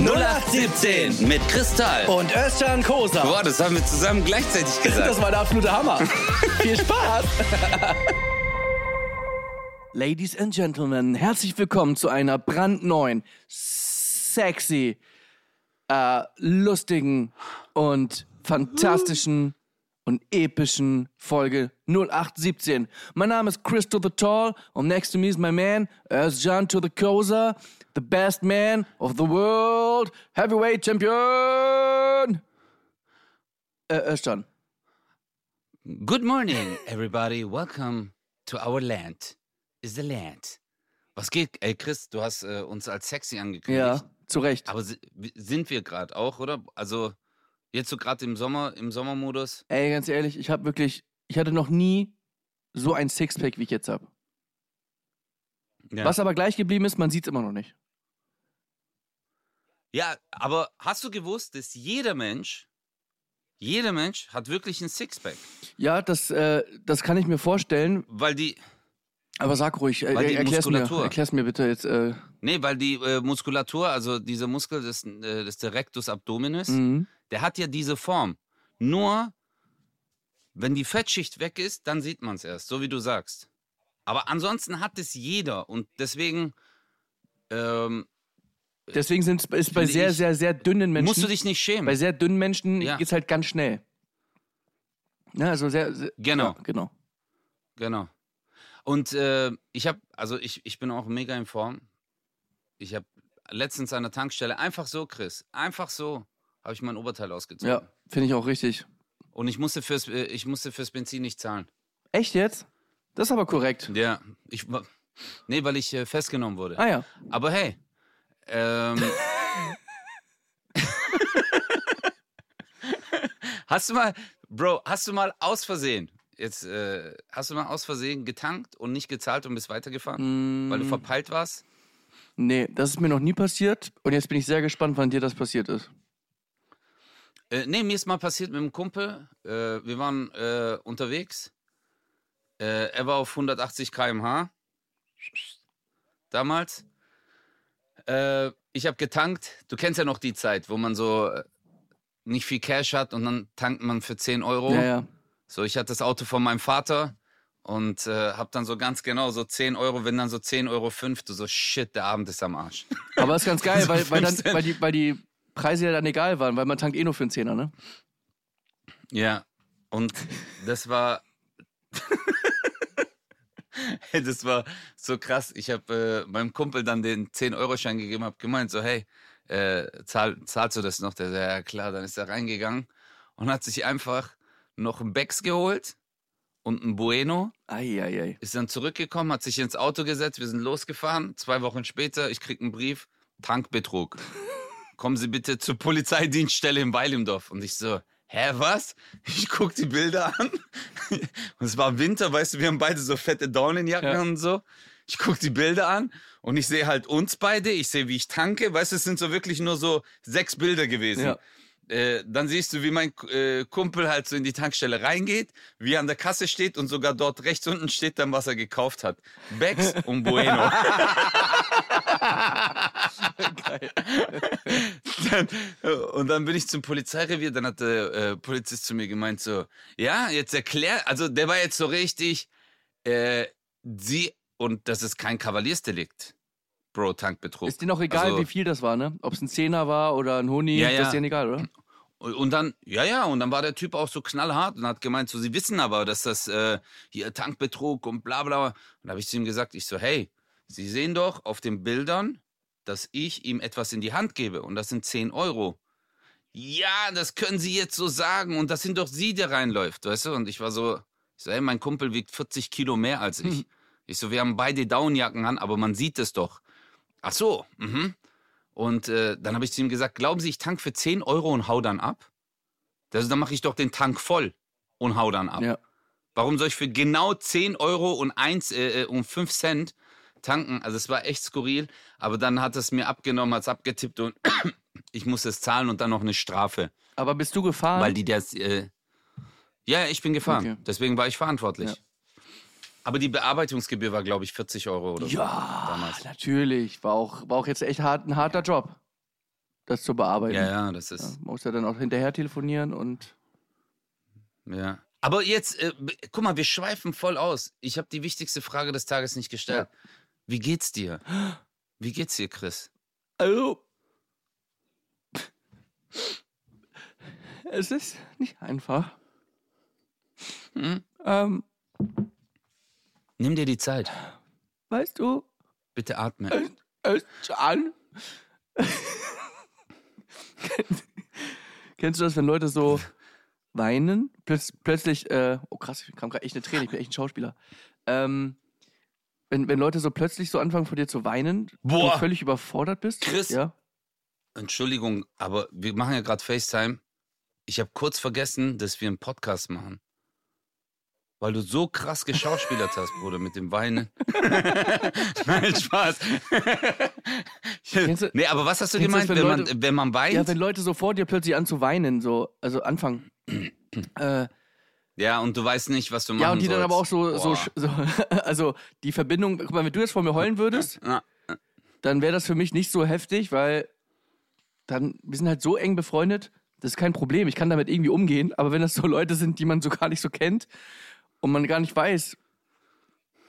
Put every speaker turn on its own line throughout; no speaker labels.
0817 mit Kristall.
Und Özcan Kosa.
Boah, das haben wir zusammen gleichzeitig gesagt.
Das war der absolute Hammer. Viel Spaß. Ladies and Gentlemen, herzlich willkommen zu einer brandneuen, sexy, äh, lustigen und fantastischen und epischen Folge 0817. Mein Name ist Crystal the Tall und next to me is my man, Özcan to the Kosa, the best man of the world, heavyweight champion. Äh, Özcan.
Good morning, everybody. Welcome to our land. Is the land. Was geht? Ey, Chris, du hast äh, uns als sexy angekündigt.
Ja, zu Recht.
Aber si- sind wir gerade auch, oder? Also, jetzt so gerade im Sommer, im Sommermodus?
Ey, ganz ehrlich, ich habe wirklich, ich hatte noch nie so ein Sixpack, wie ich jetzt habe.
Ja.
Was aber gleich geblieben ist, man sieht es immer noch nicht.
Ja, aber hast du gewusst, dass jeder Mensch, jeder Mensch hat wirklich ein Sixpack?
Ja, das, äh, das kann ich mir vorstellen,
Weil die,
aber sag ruhig, äh,
Weil die
erklär's mir,
Muskulatur.
erklär's mir bitte jetzt. Äh,
nee, weil die äh, Muskulatur, also dieser Muskel des, äh, des Rectus abdominis,
mhm.
der hat ja diese Form. Nur, wenn die Fettschicht weg ist, dann sieht man es erst, so wie du sagst. Aber ansonsten hat es jeder und deswegen ähm,
Deswegen sind ist bei sehr,
ich-
sehr, sehr dünnen Menschen.
musst du dich nicht schämen.
bei sehr dünnen Menschen
Ja.
geht's halt ganz schnell. Ja, also sehr, sehr
Genau.
Ja, genau.
Genau. Und äh, ich habe, also ich, ich bin auch mega in Form. Ich habe letztens an der Tankstelle einfach so, Chris, einfach so habe ich mein Oberteil ausgezogen.
Ja, finde ich auch richtig.
Und ich musste fürs, äh, ich musste fürs Benzin nicht zahlen.
Echt jetzt? Das ist aber korrekt.
Ja, ich nee, weil ich äh, festgenommen wurde.
Ah ja.
Aber hey, ähm, hast du mal, Bro, hast du mal aus Versehen, jetzt, äh, hast du mal aus Versehen getankt und nicht gezahlt und bist weitergefahren, weil du
Mm,
verpeilt warst?
nee, das ist mir noch nie passiert. Und jetzt bin ich sehr gespannt, wann dir das passiert ist.
Äh, nee, mir ist mal passiert mit einem Kumpel. Äh, wir waren äh, unterwegs. Äh, er war auf 180 km/h. Damals. Äh, ich habe getankt. Du kennst ja noch die Zeit, wo man so äh, nicht viel Cash hat und dann tankt man für 10 Euro.
Ja, ja.
So, ich hatte das Auto von meinem Vater und äh, hab dann so ganz genau so 10 Euro, wenn dann so 10 Euro 5, du so shit, der Abend ist am Arsch.
Aber ist ganz geil, weil, weil, dann,
15.
weil, die, weil die Preise ja dann egal waren, weil man tankt eh nur für einen Zehner, ne?
Ja, und das war. Hey, das war so krass. Ich habe äh, meinem Kumpel dann den 10-Euro-Schein gegeben, habe gemeint, so, hey, äh, zahl, zahlst du das noch? Der so, ja klar, dann ist er reingegangen und hat sich einfach noch einen Becks geholt und ein Bueno.
Eieiei.
Ist dann zurückgekommen, hat sich ins Auto gesetzt, wir sind losgefahren. Zwei Wochen später, ich krieg einen Brief, Tankbetrug. Kommen Sie bitte zur Polizeidienststelle in Weilimdorf. Und ich so, hä, was? Ich guck die Bilder an. Und es war Winter, weißt du, wir haben beide so fette Daunenjacken
Ja.
und so. Ich guck die Bilder an und ich sehe halt uns beide, ich sehe, wie ich tanke. Weißt du, es sind so wirklich nur so sechs Bilder gewesen.
Ja.
Äh, dann siehst du, wie mein äh, Kumpel halt so in die Tankstelle reingeht, wie er an der Kasse steht und sogar dort rechts unten steht dann, was er gekauft hat. Becks und Bueno. dann, äh, und dann bin ich zum Polizeirevier, dann hat der äh, Polizist zu mir gemeint so, ja, jetzt erklär, also der war jetzt so richtig, äh, sie, und das ist kein Kavaliersdelikt, Bro, Tankbetrug.
Ist dir noch egal,
Also-
wie viel das war, ne? Ob es ein Zehner war oder ein Huni,
Ja,
das
ja.
ist dir egal, oder?
Und und dann, ja, ja, und dann war der Typ auch so knallhart und hat gemeint, so, sie wissen aber, dass das äh, hier Tankbetrug und bla bla. Und da habe ich zu ihm gesagt, ich so, hey, Sie sehen doch auf den Bildern, dass ich ihm etwas in die Hand gebe und das sind 10 Euro. Ja, das können Sie jetzt so sagen und das sind doch Sie, der reinläuft, weißt du? Und ich war so, ich so, hey, mein Kumpel wiegt 40 Kilo mehr als ich.
Hm.
Ich so, wir haben beide Downjacken an, aber man sieht es doch. Ach so, mhm. Und äh, dann habe ich zu ihm gesagt, glauben Sie, ich tank für 10 Euro und hau dann ab? Das, dann mache ich doch den Tank voll und hau dann ab.
Ja.
Warum soll ich für genau 10 Euro und 1 äh, äh, und 5 Cent tanken? Also es war echt skurril, aber dann hat es mir abgenommen, hat es abgetippt und ich musste es zahlen und dann noch eine Strafe.
Aber bist du gefahren?
Weil die das. Äh, ja, ich bin gefahren.
Okay.
Deswegen war ich verantwortlich.
Ja.
Aber die Bearbeitungsgebühr war, glaube ich, 40 Euro oder so.
ja,
damals.
natürlich. War auch, war auch jetzt echt hart, ein harter Job. das zu bearbeiten.
Ja, ja, das
Ja,
ist.
man muss ja dann auch hinterher telefonieren und
Ja. Aber jetzt, äh, guck mal, wir schweifen voll aus. Ich habe die wichtigste Frage des Tages nicht gestellt. Wie geht's dir? Wie geht's dir, Chris?
also es ist nicht einfach.
Hm?
Ähm,
Nimm dir die Zeit.
weißt du,
Bitte atme.
es an. Kennst du das, wenn Leute so weinen? Plötz, plötzlich, äh, oh krass, ich kam gerade echt eine Träne, ich bin echt ein Schauspieler. Ähm, wenn, wenn Leute so plötzlich so anfangen von dir zu weinen,
Boah.
du völlig überfordert bist.
Chris.
Ja.
Entschuldigung, aber wir machen ja gerade FaceTime. Ich habe kurz vergessen, dass wir einen Podcast machen. Weil du so krass geschauspielert hast, Bruder, mit dem Weinen. Nein, Spaß.
Du-
nee, aber was hast du gemeint,
das,
wenn,
wenn
man,
Leute-
wenn man weint?
ja, wenn Leute so vor dir plötzlich an zu weinen, so, also anfangen. äh,
Ja, und du weißt nicht, was du machen
ja, und die dann aber auch so, so, so, also die Verbindung, guck mal, wenn du jetzt vor mir heulen würdest,
Ja.
dann wäre das für mich nicht so heftig, weil dann, wir sind halt so eng befreundet, das ist kein Problem. Ich kann damit irgendwie umgehen, aber wenn das so Leute sind, die man so gar nicht so kennt und man gar nicht weiß,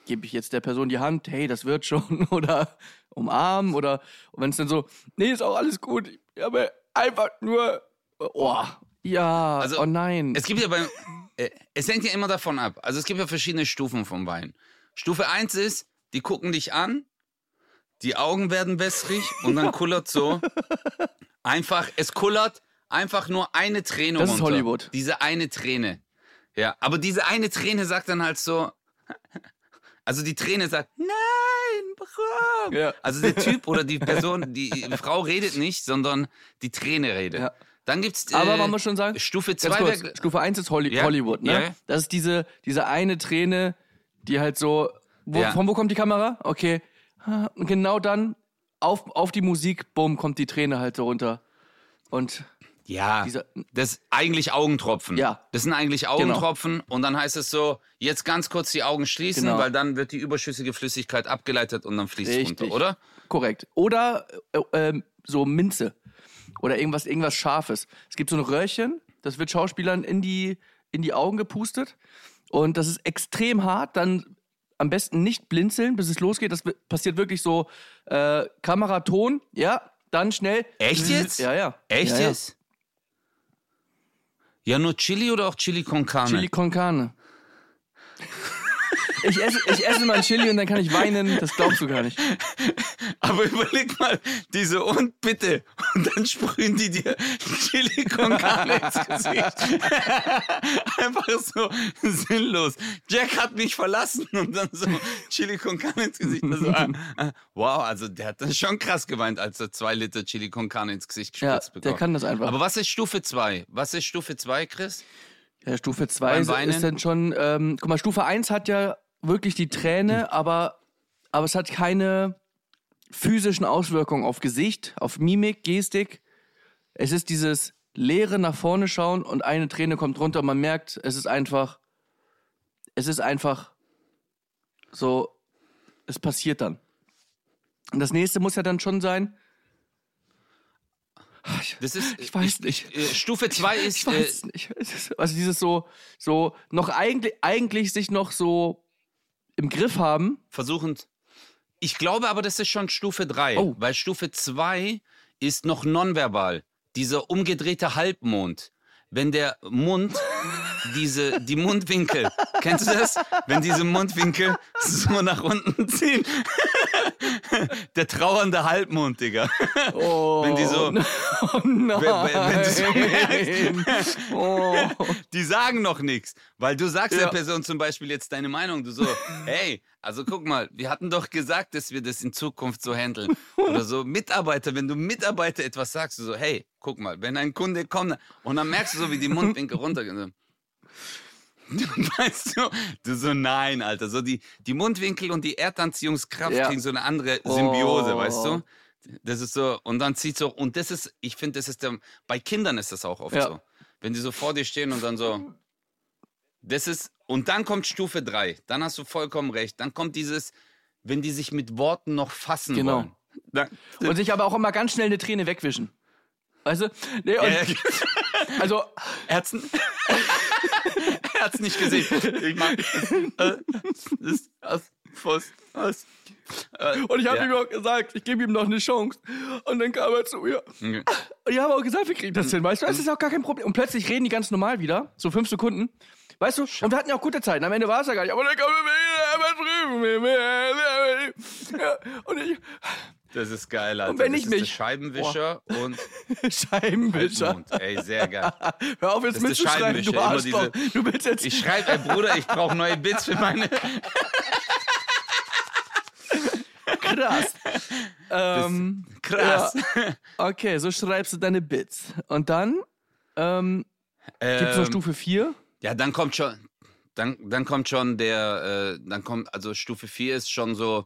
gebe ich jetzt der Person die Hand, hey, das wird schon, oder umarmen, oder wenn es dann so, nee, ist auch alles gut, ich habe einfach nur, oh, ja,
Also,
oh nein.
Es gibt ja beim. Äh, es hängt ja immer davon ab. Also es gibt ja verschiedene Stufen vom Wein. Stufe 1 ist, die gucken dich an, die Augen werden wässrig und dann kullert so. Einfach, es kullert einfach nur eine Träne
Das ist
runter.
Hollywood.
Diese eine Träne. Ja, aber diese eine Träne sagt dann halt so. Also die Träne sagt, nein, warum?
Ja.
Also der Typ oder die Person, die Frau redet nicht, sondern die Träne redet.
Ja.
Dann gibt's äh,
Aber man muss schon sagen,
Stufe
Ganz
2
kurz, Stufe 1 ist Holly
Ja.
Hollywood, ne? Das ist diese, diese eine Träne, die halt so. Wo. Von wo kommt die Kamera? Okay. Und genau dann auf, auf die Musik, bumm, kommt die Träne halt so runter. Und
Ja,
Dieser-
das ist eigentlich Augentropfen.
Ja. Genau.
Das sind eigentlich Augentropfen und dann heißt es so, jetzt ganz kurz die Augen schließen,
Genau.
weil dann wird die überschüssige Flüssigkeit abgeleitet und dann fließt es runter, oder?
korrekt. Oder äh, ähm, so Minze. Oder irgendwas, irgendwas Scharfes. Es gibt so ein Röhrchen, das wird Schauspielern in die, in die Augen gepustet. Und das ist extrem hart. Dann am besten nicht blinzeln, bis es losgeht. Das passiert wirklich so: äh, Kamera, Ton, ja, dann schnell.
Echt jetzt?
Ja, ja.
Echt
ja.
jetzt? Ja, nur Chili oder auch Chili con Carne?
Chili con Carne. Ich esse, ich esse mal ein Chili und dann kann ich weinen, das glaubst du gar nicht.
Aber überleg mal, diese und bitte. Und dann sprühen die dir Chili con Carne ins Gesicht. Einfach so sinnlos. Jack hat mich verlassen und dann so Chili con Carne ins Gesicht. Also, ah, ah, wow, also der hat dann schon krass geweint, als er zwei Liter Chili con Carne ins Gesicht
Ja,
gespritzt
der
bekommt.
kann das einfach.
Aber was ist Stufe 2? Was ist Stufe 2, Chris?
Ja, Stufe
Beim
2
Weinen?
ist dann schon, ähm, guck mal, Stufe 1 hat ja wirklich die Träne, aber, aber es hat keine physischen Auswirkungen auf Gesicht, auf Mimik, Gestik. Es ist dieses leere nach vorne schauen und eine Träne kommt runter und man merkt, es ist einfach, es ist einfach so, es passiert dann. Und das nächste muss ja dann schon sein,
Das ist,
Ich weiß nicht.
äh, Stufe 2 ist,
Ich weiß nicht. Es ist- Also dieses so, so noch eigentlich, eigentlich sich noch so im Griff haben.
versuchend. Ich glaube aber, das ist schon Stufe 3,
Oh.
weil Stufe 2 ist noch nonverbal. Dieser umgedrehte Halbmond. Wenn der Mund, diese, die Mundwinkel, kennst du das? Wenn diese Mundwinkel so nach unten ziehen. Der trauernde Halbmond, Digga.
Oh,
Wenn die so-
Oh nein.
wenn du so merkst.
oh.
Die sagen noch nichts, weil du sagst
Ja.
der Person zum Beispiel jetzt deine Meinung. Du so, hey, also guck mal, wir hatten doch gesagt, dass wir das in Zukunft so handeln. Oder so Mitarbeiter, wenn du Mitarbeiter etwas sagst, du so, hey, guck mal, wenn ein Kunde kommt und dann merkst du so, wie die Mundwinkel runtergehen. Weißt du, du so, nein, Alter, so die, die Mundwinkel und die Erdanziehungskraft
Ja.
kriegen so eine andere Symbiose,
Oh.
weißt du? Das ist so, und dann zieht so, und das ist, ich finde, das ist der, bei Kindern ist das auch oft
Ja.
so. Wenn die so vor dir stehen und dann so, das ist, und dann kommt Stufe 3, dann hast du vollkommen recht, dann kommt dieses, wenn die sich mit Worten noch fassen
Genau.
wollen. Dann,
Und sich aber auch immer ganz schnell eine Träne wegwischen. Weißt du? Nee, und,
ja.
Also,
Herzen. er hat's nicht gesehen. Ich mag äh, das, das, äh,
und ich habe
ja.
ihm auch gesagt, ich gebe ihm noch eine Chance. Und dann kam er zu mir.
Mhm.
Und ich habe auch gesagt, wir kriegen das hin, weißt du? Das ist auch gar kein Problem. Und plötzlich reden die ganz normal wieder, so fünf Sekunden. Weißt du? Und wir hatten ja auch gute Zeiten. Am Ende war es ja gar nicht. Aber dann kam er wieder, ja, Und ich,
Das ist geil, Alter.
Und wenn
das
ich mich-
Scheibenwischer und
Scheibenwischer.
Halbmond. Ey, sehr geil.
Hör auf jetzt mitzuschreiben, du Arschloch. Du willst jetzt...
Ich schreibe, ey Bruder, ich brauche neue Bits für meine.
krass. ähm,
Krass.
Ja. Okay, so schreibst du deine Bits. Und dann ähm, gibt es noch
Ähm,
Stufe 4.
Ja, dann kommt schon, dann, dann kommt schon der, äh, dann kommt, also Stufe 4 ist schon so,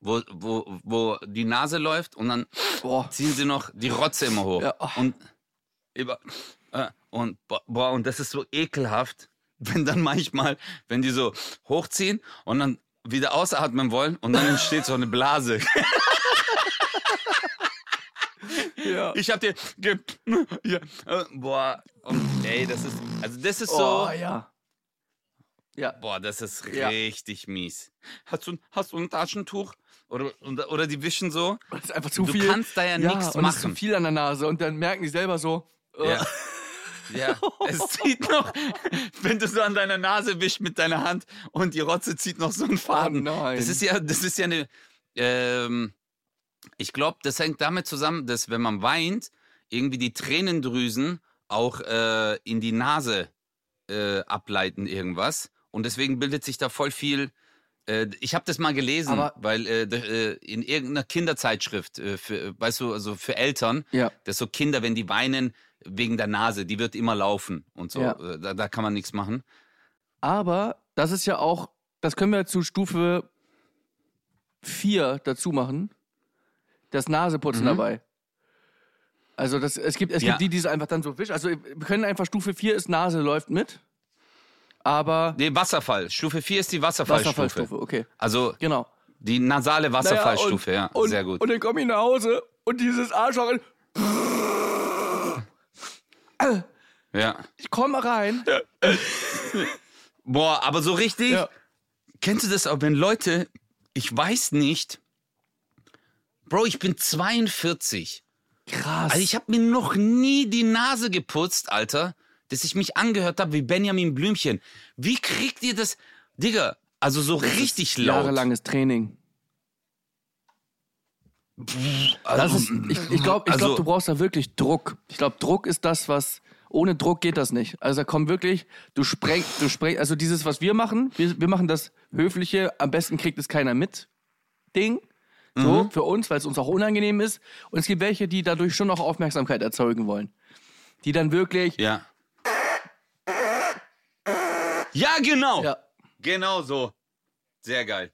wo, wo, wo die Nase läuft und dann
Boah.
ziehen sie noch die Rotze immer hoch.
Ja, oh.
Und über, äh, und bo- boah, und das ist so ekelhaft, wenn dann manchmal, wenn die so hochziehen und dann wieder ausatmen wollen und dann entsteht so eine Blase.
Ja.
Ich hab dir, ja, äh, boah, und, ey, das ist, also das ist so,
Oh, ja. Ja.
Boah, das ist
Ja.
richtig mies. Hast du, hast du ein Taschentuch? Oder, oder, die wischen so?
Das ist einfach zu
Du
viel.
kannst da ja nichts
und es ist zu
machen.
viel an der Nase. Und dann merken die selber so. äh,
Ja. Ja, es zieht noch, wenn du so an deiner Nase wischst mit deiner Hand und die Rotze zieht noch so einen Faden.
Oh nein.
Das ist ja, das ist ja eine, ähm, ich glaube, das hängt damit zusammen, dass wenn man weint, irgendwie die Tränendrüsen auch äh, in die Nase äh, ableiten irgendwas. Und deswegen bildet sich da voll viel. Äh, ich habe das mal gelesen,
Aber-
weil äh, äh, in irgendeiner Kinderzeitschrift, äh, für, weißt du, also für Eltern,
Ja.
dass so Kinder, wenn die weinen wegen der Nase, die wird immer laufen und so.
Ja.
Äh, Da, da kann man nichts machen.
Aber das ist ja auch, das können wir zu Stufe 4 dazu machen. Das Naseputzen dabei. Also das, es gibt, es
Ja.
gibt die, die es einfach dann so wischen. Also wir können einfach Stufe 4 ist Nase läuft mit. Aber
Nee, Wasserfall. Stufe 4 ist die Wasserfallstufe.
Wasserfallstufe, okay.
Also
Genau.
die nasale Wasserfallstufe,
Naja,
ja.
und,
Sehr gut.
Und dann komme ich nach Hause und dieses Arschloch,
ja.
ich komme rein.
Boah, aber so richtig.
Ja.
Kennst du das auch, wenn Leute, ich weiß nicht, Bro, ich bin 42.
Krass.
Also ich habe mir noch nie die Nase geputzt, Alter, dass ich mich angehört habe wie Benjamin Blümchen. Wie kriegt ihr das, Digga? Also so richtig laut.
Jahrelanges Training.
Also,
Das ist, ich ich glaube, ich
also-
glaub, du brauchst da wirklich Druck. Ich glaube, Druck ist das, was. Ohne Druck geht das nicht. Also da kommt wirklich, du sprengst, du sprengst, also dieses, was wir machen, wir, wir machen das höfliche, am besten kriegt es keiner mit, Ding. So,
Mhm.
für uns, weil es uns auch unangenehm ist. Und es gibt welche, die dadurch schon noch Aufmerksamkeit erzeugen wollen. Die dann wirklich,
Ja. Ja, genau.
ja,
Genau so. Sehr geil.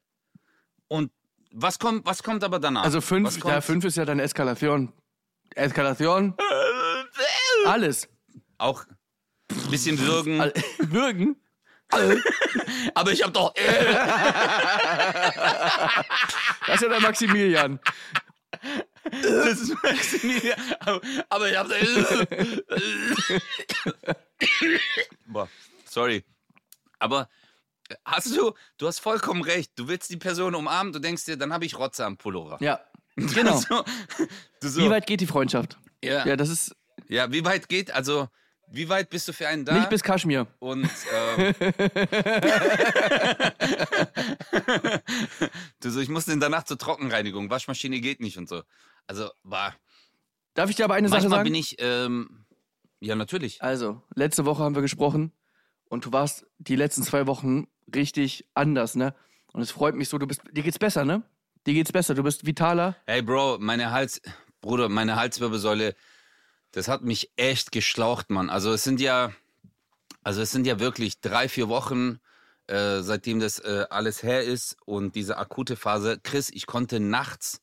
Und was kommt, was kommt aber danach?
also fünf, ja, fünf ist ja dann Eskalation. Eskalation, alles.
Auch ein bisschen würgen.
Würgen.
Aber ich hab doch.
Das ist ja der Maximilian.
Das ist Maximilian. Aber, aber ich hab. Boah, sorry. Aber hast du, du hast vollkommen recht. Du willst die Person umarmen, du denkst dir, dann habe ich Rotze am Pullover.
Ja, genau.
So, so,
Wie weit geht die Freundschaft?
ja,
Ja, das ist
ja, wie weit geht, also, wie weit bist du für einen da?
nicht bis Kaschmir.
Und ähm, du so, ich muss in der Nacht zur Trockenreinigung, Waschmaschine geht nicht und so. Also war.
Darf ich dir aber eine Sache sagen?
bin ich, ähm, ja natürlich.
Also, letzte Woche haben wir gesprochen und du warst die letzten zwei Wochen richtig anders, ne? Und es freut mich so, du bist, dir geht's besser, ne? Dir geht's besser, du bist vitaler.
Hey Bro, meine Hals, Bruder, meine Halswirbelsäule, das hat mich echt geschlaucht, Mann. Also es sind ja, also es sind ja wirklich drei, vier Wochen, äh, seitdem das äh, alles her ist und diese akute Phase. Chris, ich konnte nachts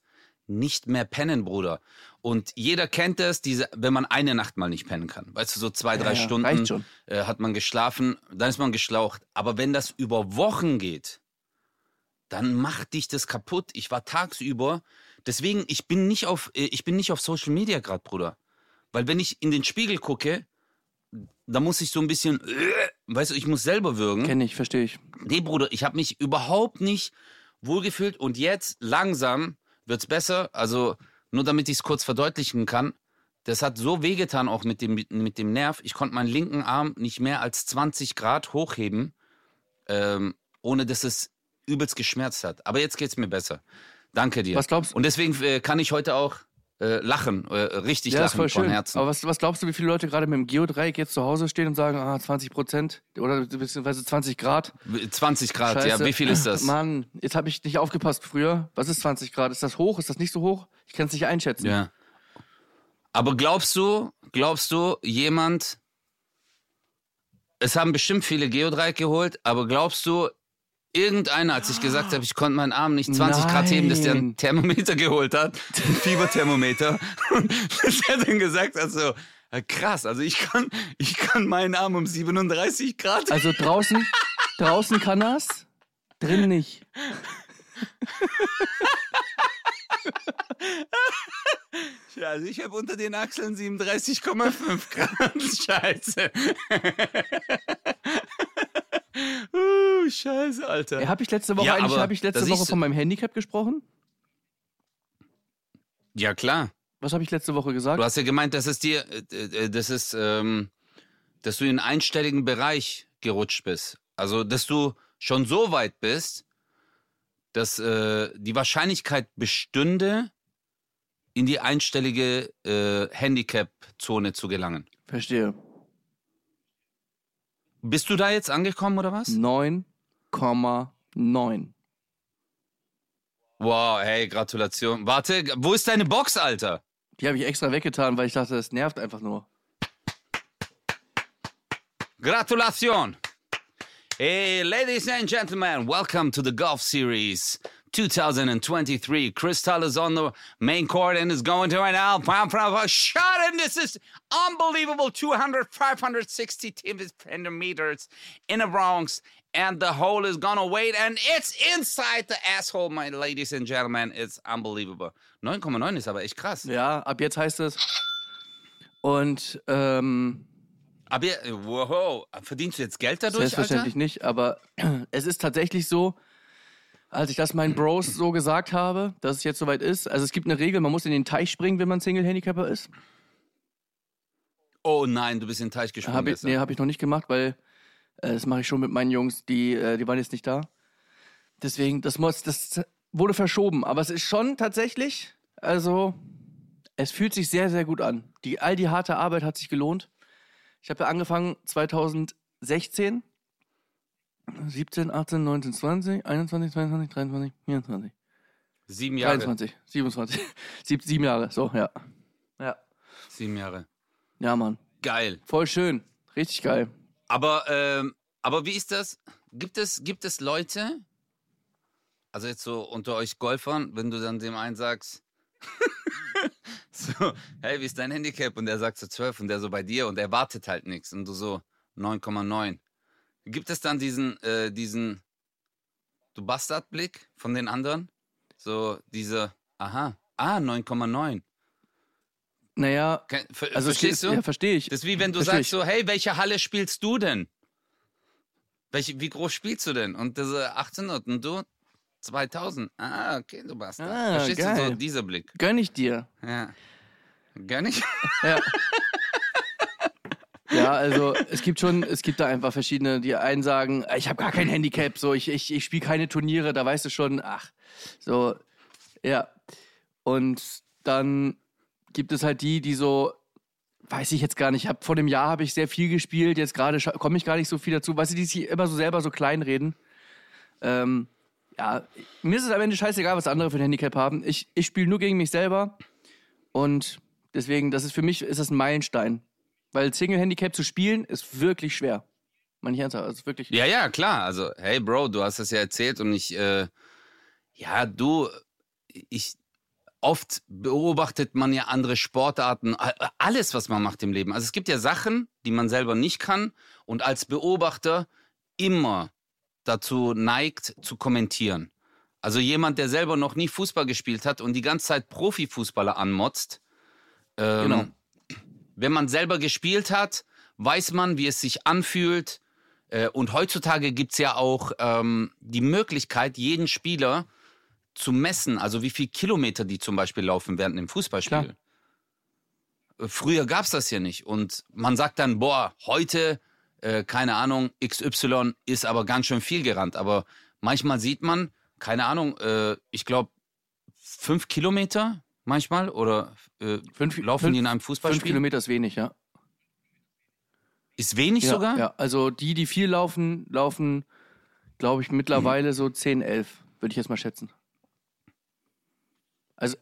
nicht mehr pennen, Bruder. Und jeder kennt das, diese, wenn man eine Nacht mal nicht pennen kann. Weißt du, so zwei, drei
ja,
Stunden. Äh, hat man geschlafen, dann ist man geschlaucht. Aber wenn das über Wochen geht, dann macht dich das kaputt. Ich war tagsüber, deswegen, ich bin nicht auf, äh, ich bin nicht auf Social Media gerade, Bruder. Weil wenn ich in den Spiegel gucke, da muss ich so ein bisschen, weißt du, ich muss selber würgen.
Kenn ich, verstehe ich.
Nee, Bruder, ich habe mich überhaupt nicht wohlgefühlt und jetzt langsam wird's besser. Also nur damit ich es kurz verdeutlichen kann. Das hat so wehgetan auch mit dem, mit dem Nerv. Ich konnte meinen linken Arm nicht mehr als 20 Grad hochheben, ähm, ohne dass es übelst geschmerzt hat. Aber jetzt geht's mir besser. Danke dir.
Was glaubst du?
Und deswegen äh, kann ich heute auch äh, lachen, äh, richtig
Ja, ist
lachen von
schön.
Herzen.
Aber was, was glaubst du, wie viele Leute gerade mit dem Geodreieck jetzt zu Hause stehen und sagen, ah, 20 Prozent oder beziehungsweise 20 Grad?
20 Grad, ja.
Scheiße.
Wie viel ist das?
Mann, jetzt habe ich nicht aufgepasst früher. Was ist 20 Grad? Ist das hoch? Ist das nicht so hoch? Ich kann es nicht einschätzen.
Ja. Aber glaubst du, glaubst du, jemand, es haben bestimmt viele Geodreieck geholt, aber glaubst du, irgendeiner, als ich gesagt habe, ich konnte meinen Arm nicht 20 Grad heben, dass der ein
Nein.
Thermometer geholt hat, ein Fieberthermometer, und dass er dann gesagt hat, so, "Ja, krass, also ich kann, ich kann meinen Arm um 37 Grad
Also draußen, draußen kann das, drin nicht.
Ja, also ich habe unter den Achseln 37,5 Grad. Scheiße. uh, scheiße, Alter.
Ja, habe ich letzte Woche
Ja,
eigentlich habe ich letzte Woche von meinem Handicap gesprochen?
Ja, klar.
Was habe ich letzte Woche gesagt?
Du hast ja gemeint, dass es dir, äh, äh, das ist, ähm, dass du in einen einstelligen Bereich gerutscht bist. Also, dass du schon so weit bist, dass äh, die Wahrscheinlichkeit bestünde, in die einstellige äh, Handicap-Zone zu gelangen.
Verstehe.
Bist du da jetzt angekommen oder was?
9,9.
Wow, hey, Gratulation. Warte, wo ist deine Box, Alter?
Die habe ich extra weggetan, weil ich dachte, das nervt einfach nur.
Gratulation. Hey, ladies and gentlemen, welcome to the Golf Series 2023. Crystal is on the main court and is going to right now. Pow, pow, pow, Shot, and this is unbelievable 200, 560 centimeters in the Bronx. And the hole is gonna wait, and it's inside the asshole, my ladies and gentlemen. It's unbelievable. 9,9 ist aber echt krass.
Ja, ab jetzt heißt es. Und ähm,
Aber, äh, wow, verdienst du jetzt Geld dadurch,
selbstverständlich nicht, aber es ist tatsächlich so, als ich das meinen Bros so gesagt habe, dass es jetzt soweit ist. Also es gibt eine Regel, man muss in den Teich springen, wenn man Single-Handicapper ist.
Oh nein, du bist in den Teich gesprungen.
Hab ich, nee, habe ich noch nicht gemacht, weil äh, das mache ich schon mit meinen Jungs, die, äh, die waren jetzt nicht da. Deswegen, das, muss, das wurde verschoben. Aber es ist schon tatsächlich, also es fühlt sich sehr, sehr gut an. Die, all die harte Arbeit hat sich gelohnt. Ich habe ja angefangen 2016, 17, 18, 19, 20, 21, 22, 23, 24,
Sieben Jahre.
23, 27, sieb, sieben Jahre, so, ja. Ja,
Sieben Jahre.
ja, Mann.
Geil.
Voll schön. Richtig geil.
Aber, ähm, aber wie ist das? Gibt es, gibt es Leute, also jetzt so unter euch Golfern, wenn du dann dem einen sagst, so, hey, wie ist dein Handicap? Und der sagt so 12 und der so bei dir und er wartet halt nichts und du so 9,9. Gibt es dann diesen, äh, diesen, du Bastardblick von den anderen? So diese, aha, ah, 9,9.
Naja,
ver-
also
Verstehst du?
Ja, verstehe ich.
Das ist wie wenn du
Versteh
sagst
ich.
so, hey, welche Halle spielst du denn? Welche, wie groß spielst du denn? Und das ist 1800 und du 2000. Ah, okay, du Bastard.
Ah,
Verstehst du
geil.
so dieser Blick?
Gönn ich dir.
Ja. Gar nicht?
Ja. Ja, also es gibt schon, es gibt da einfach verschiedene, die einen sagen, ich habe gar kein Handicap, so ich, ich, ich spiele keine Turniere, da weißt du schon, ach, so, ja. Und dann gibt es halt die, die so, weiß ich jetzt gar nicht, hab, vor dem Jahr habe ich sehr viel gespielt, jetzt gerade komme ich gar nicht so viel dazu, weißt du, die sich immer so selber so kleinreden. Ähm, ja, mir ist es am Ende scheißegal, was andere für ein Handicap haben. Ich, ich spiele nur gegen mich selber und deswegen, das ist für mich ist das ein Meilenstein. Weil Single-Handicap zu spielen ist wirklich schwer. Ich ernsthaft, also wirklich.
Ja, ja, klar. Also, hey, Bro, du hast das ja erzählt und ich, äh, ja, du, ich, oft beobachtet man ja andere Sportarten, alles, was man macht im Leben. Also es gibt ja Sachen, die man selber nicht kann und als Beobachter immer dazu neigt, zu kommentieren. Also jemand, der selber noch nie Fußball gespielt hat und die ganze Zeit Profifußballer anmotzt, ähm,
Genau.
wenn man selber gespielt hat, weiß man, wie es sich anfühlt. Äh, und heutzutage gibt's ja auch ähm, die Möglichkeit, jeden Spieler zu messen, also wie viel Kilometer die zum Beispiel laufen während einem Fußballspiel.
Klar.
Äh, Früher gab's das ja nicht. Und man sagt dann, boah, heute, äh, keine Ahnung, XY ist aber ganz schön viel gerannt. Aber manchmal sieht man, keine Ahnung, äh, ich glaube, fünf Kilometer manchmal oder äh,
Fünf,
laufen
fünf,
die in einem
fünf
Fußballspiel?
Kilometer ist wenig, ja.
Ist wenig
ja,
sogar?
Ja, also die, die viel laufen, laufen, glaube ich, mittlerweile
Mhm.
so 10, 11, würde ich jetzt mal schätzen.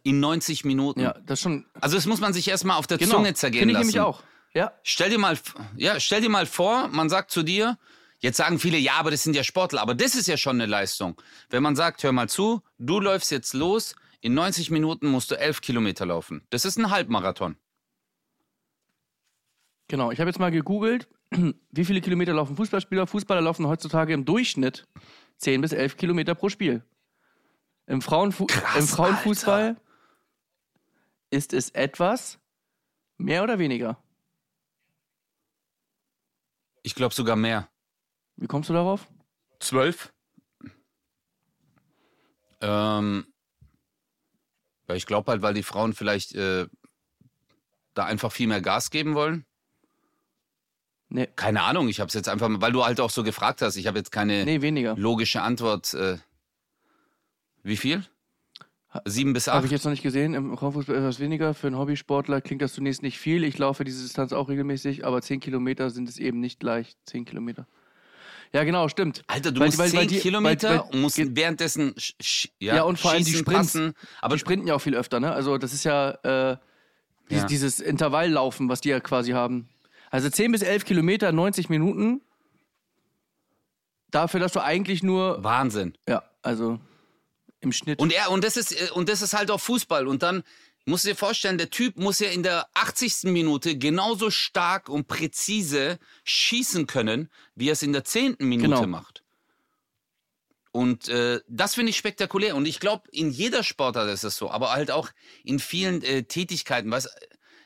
In 90 Minuten.
Ja, das schon.
Also das muss man sich erstmal auf der
Genau.
Zunge zergehen
Finde ich
lassen.
nämlich auch. Ja,
Stell dir mal, ja, stell dir mal vor, man sagt zu dir, jetzt sagen viele, ja, aber das sind ja Sportler, aber das ist ja schon eine Leistung. Wenn man sagt, hör mal zu, du läufst jetzt los, in 90 Minuten musst du 11 Kilometer laufen. Das ist ein Halbmarathon.
genau. Ich habe jetzt mal gegoogelt, wie viele Kilometer laufen Fußballspieler. Fußballer laufen heutzutage im Durchschnitt 10 bis 11 Kilometer pro Spiel. Im, Frauenfu
Krass,
im Frauenfußball ist es etwas mehr oder weniger.
Ich glaube sogar mehr.
Wie kommst du darauf?
Zwölf? Ähm, ja, ich glaube halt, weil die Frauen vielleicht äh, da einfach viel mehr Gas geben wollen.
Nee,
Keine Ahnung, ich habe es jetzt einfach, mal- weil du halt auch so gefragt hast. Ich habe jetzt keine
nee
logische Antwort. Äh, wie viel? Sieben bis
Habe
acht?
ich jetzt noch nicht gesehen. Im Frauenfußball etwas weniger. Für einen Hobbysportler klingt das zunächst nicht viel. Ich laufe diese Distanz auch regelmäßig, aber 10 Kilometer sind es eben nicht gleich 10 Kilometer. Ja, genau, stimmt.
Alter, du
Weil-
musst
weil- weil
zehn
die-
Kilometer
weil- weil-
und musst währenddessen ja,
Ja, und vor allem die
passen. Aber
die sprinten ja auch viel öfter, ne? Also das ist ja, äh, dieses,
Ja.
dieses Intervalllaufen, was die ja quasi haben. Also 10 bis 11 Kilometer, 90 Minuten. Dafür, dass du eigentlich nur,
Wahnsinn.
ja, also im Schnitt.
Und er und das ist äh, und das ist halt auch Fußball und dann musst du dir vorstellen, der Typ muss ja in der 80. Minute genauso stark und präzise schießen können, wie er es in der 10. Minute
Genau.
macht. Und äh, das finde ich spektakulär. Und ich glaube, in jeder Sportart ist es so, aber halt auch in vielen äh, Tätigkeiten. Weißt,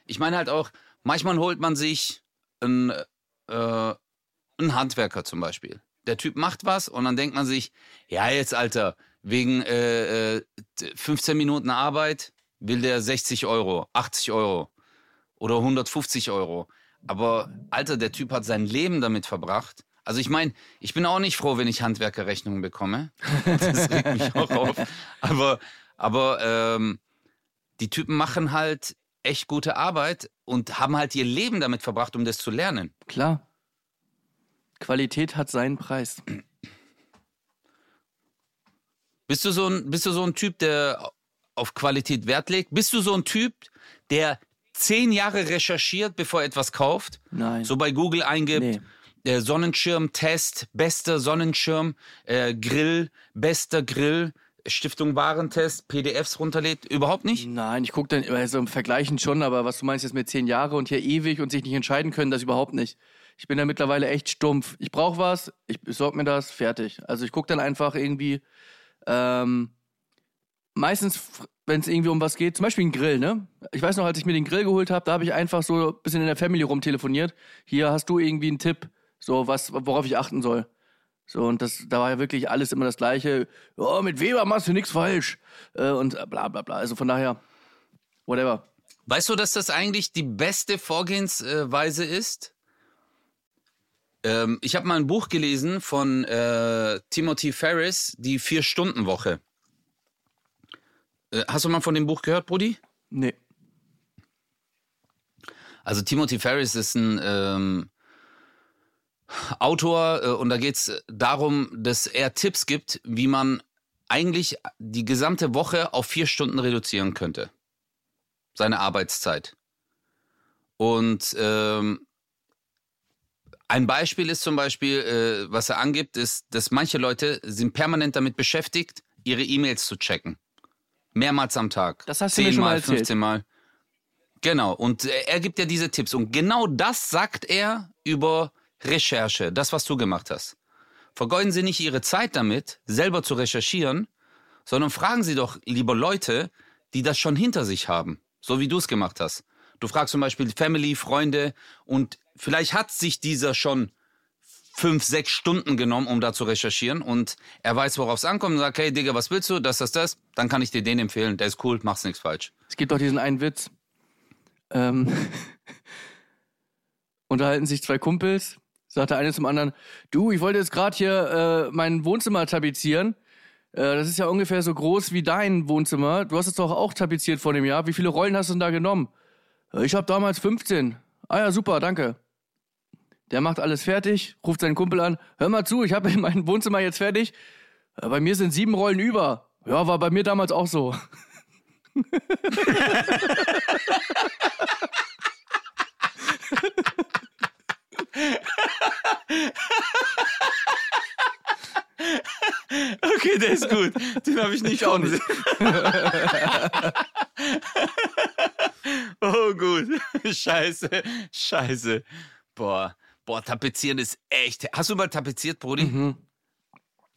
ich meine halt auch, manchmal holt man sich einen, äh, einen Handwerker zum Beispiel. Der Typ macht was und dann denkt man sich, ja jetzt Alter, wegen äh, äh, 15 Minuten Arbeit will der 60 Euro, 80 Euro oder 150 Euro. Aber Alter, der Typ hat sein Leben damit verbracht. Also ich meine, ich bin auch nicht froh, wenn ich Handwerkerrechnungen bekomme. Das regt mich auch auf. Aber, aber ähm, die Typen machen halt echt gute Arbeit und haben halt ihr Leben damit verbracht, um das zu lernen.
Klar. Qualität hat seinen Preis.
Bist du so ein, bist du so ein Typ, der auf Qualität Wert legt? Bist du so ein Typ, der zehn Jahre recherchiert, bevor er etwas kauft?
Nein.
So bei Google eingibt,
Nee.
äh, Sonnenschirm-Test, bester Sonnenschirm, äh, Grill, bester Grill, Stiftung Warentest, PDFs runterlädt? Überhaupt nicht?
Nein, ich gucke dann, also im Vergleichen schon, aber was du meinst jetzt mit zehn Jahre und hier ewig und sich nicht entscheiden können, das überhaupt nicht. Ich bin da mittlerweile echt stumpf. Ich brauche was, ich besorge mir das, fertig. Also ich gucke dann einfach irgendwie, ähm, meistens, wenn es irgendwie um was geht, zum Beispiel ein Grill, ne? Ich weiß noch, als ich mir den Grill geholt habe, da habe ich einfach so ein bisschen in der Family rumtelefoniert. Hier hast du irgendwie einen Tipp, so was, worauf ich achten soll. So, und das, da war ja wirklich alles immer das Gleiche. Ja, mit Weber machst du nichts falsch. Äh, und bla bla bla. Also von daher, whatever.
Weißt du, dass das eigentlich die beste Vorgehensweise ist? Ähm, ich habe mal ein Buch gelesen von äh, Timothy Ferris, die Vier-Stunden-Woche. Äh, hast du mal von dem Buch gehört, Brudi?
Nee.
Also Timothy Ferris ist ein ähm, Autor äh, und da geht es darum, dass er Tipps gibt, wie man eigentlich die gesamte Woche auf vier Stunden reduzieren könnte. Seine Arbeitszeit. Und ähm, ein Beispiel ist zum Beispiel, äh, was er angibt, ist, dass manche Leute sind permanent damit beschäftigt, ihre E-Mails zu checken. Mehrmals am Tag.
Das hast du mir schon mal
Zehnmal,
erzählt.
15 Mal. Genau. Und äh, er gibt ja diese Tipps. Und genau das sagt er über Recherche, das, was du gemacht hast. Vergeuden Sie nicht Ihre Zeit damit, selber zu recherchieren, sondern fragen Sie doch lieber Leute, die das schon hinter sich haben, so wie du es gemacht hast. Du fragst zum Beispiel Family, Freunde und vielleicht hat sich dieser schon fünf, sechs Stunden genommen, um da zu recherchieren und er weiß, worauf es ankommt und sagt, hey Digga, was willst du, das, das, das, dann kann ich dir den empfehlen, der ist cool, machst nichts falsch.
Es gibt doch diesen einen Witz. Ähm, unterhalten sich zwei Kumpels, sagt der eine zum anderen, du, ich wollte jetzt gerade hier äh, mein Wohnzimmer tapezieren. Äh, das ist ja ungefähr so groß wie dein Wohnzimmer. Du hast es doch auch tapeziert vor dem Jahr. Wie viele Rollen hast du denn da genommen? "Äh, Ich habe damals 15. Ah ja, super, danke. Der macht alles fertig, ruft seinen Kumpel an. Hör mal zu, ich habe mein Wohnzimmer jetzt fertig. "Äh, Bei mir sind sieben Rollen über. Ja, war bei mir damals auch so.
Okay, der ist gut. Den habe ich nicht
auch nicht.
oh, gut. Scheiße, scheiße. Boah, boah, tapezieren ist echt. Hast du mal tapeziert, Brudi?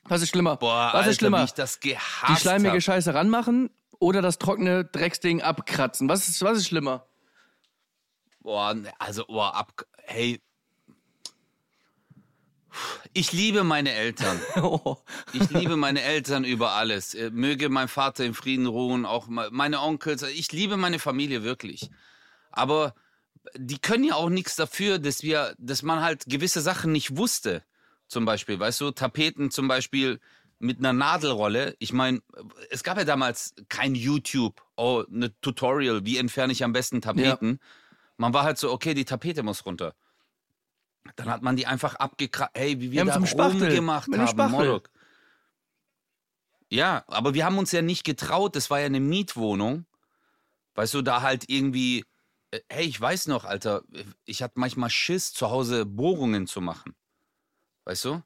Was ist schlimmer?
Boah,
Was
Alter,
ist schlimmer?
wie ich das gehasst
Die schleimige
hab.
Scheiße ranmachen oder das trockene Drecksding abkratzen? Was ist, was ist schlimmer?
Boah, also, boah, ab. Hey. Ich liebe meine Eltern.
Oh.
Ich liebe meine Eltern über alles. Äh, Möge mein Vater in Frieden ruhen, auch me- meine Onkels. Ich liebe meine Familie wirklich. Aber die können ja auch nichts dafür, dass wir, dass man halt gewisse Sachen nicht wusste. Zum Beispiel, weißt du, Tapeten zum Beispiel mit einer Nadelrolle. Ich meine, es gab ja damals kein YouTube, oh, eine Tutorial, wie entferne ich am besten Tapeten. Man war halt so, okay, die Tapete muss runter. Dann hat man die einfach abgekratzt. Hey, wie wir
Ja, mit
da rumgemacht
Mit
haben,
Spachtel.
Moloch. Ja, aber wir haben uns ja nicht getraut. Das war ja eine Mietwohnung. Weißt du, da halt irgendwie. Äh, Hey, ich weiß noch, Alter, ich hatte manchmal Schiss, zu Hause Bohrungen zu machen. Weißt du?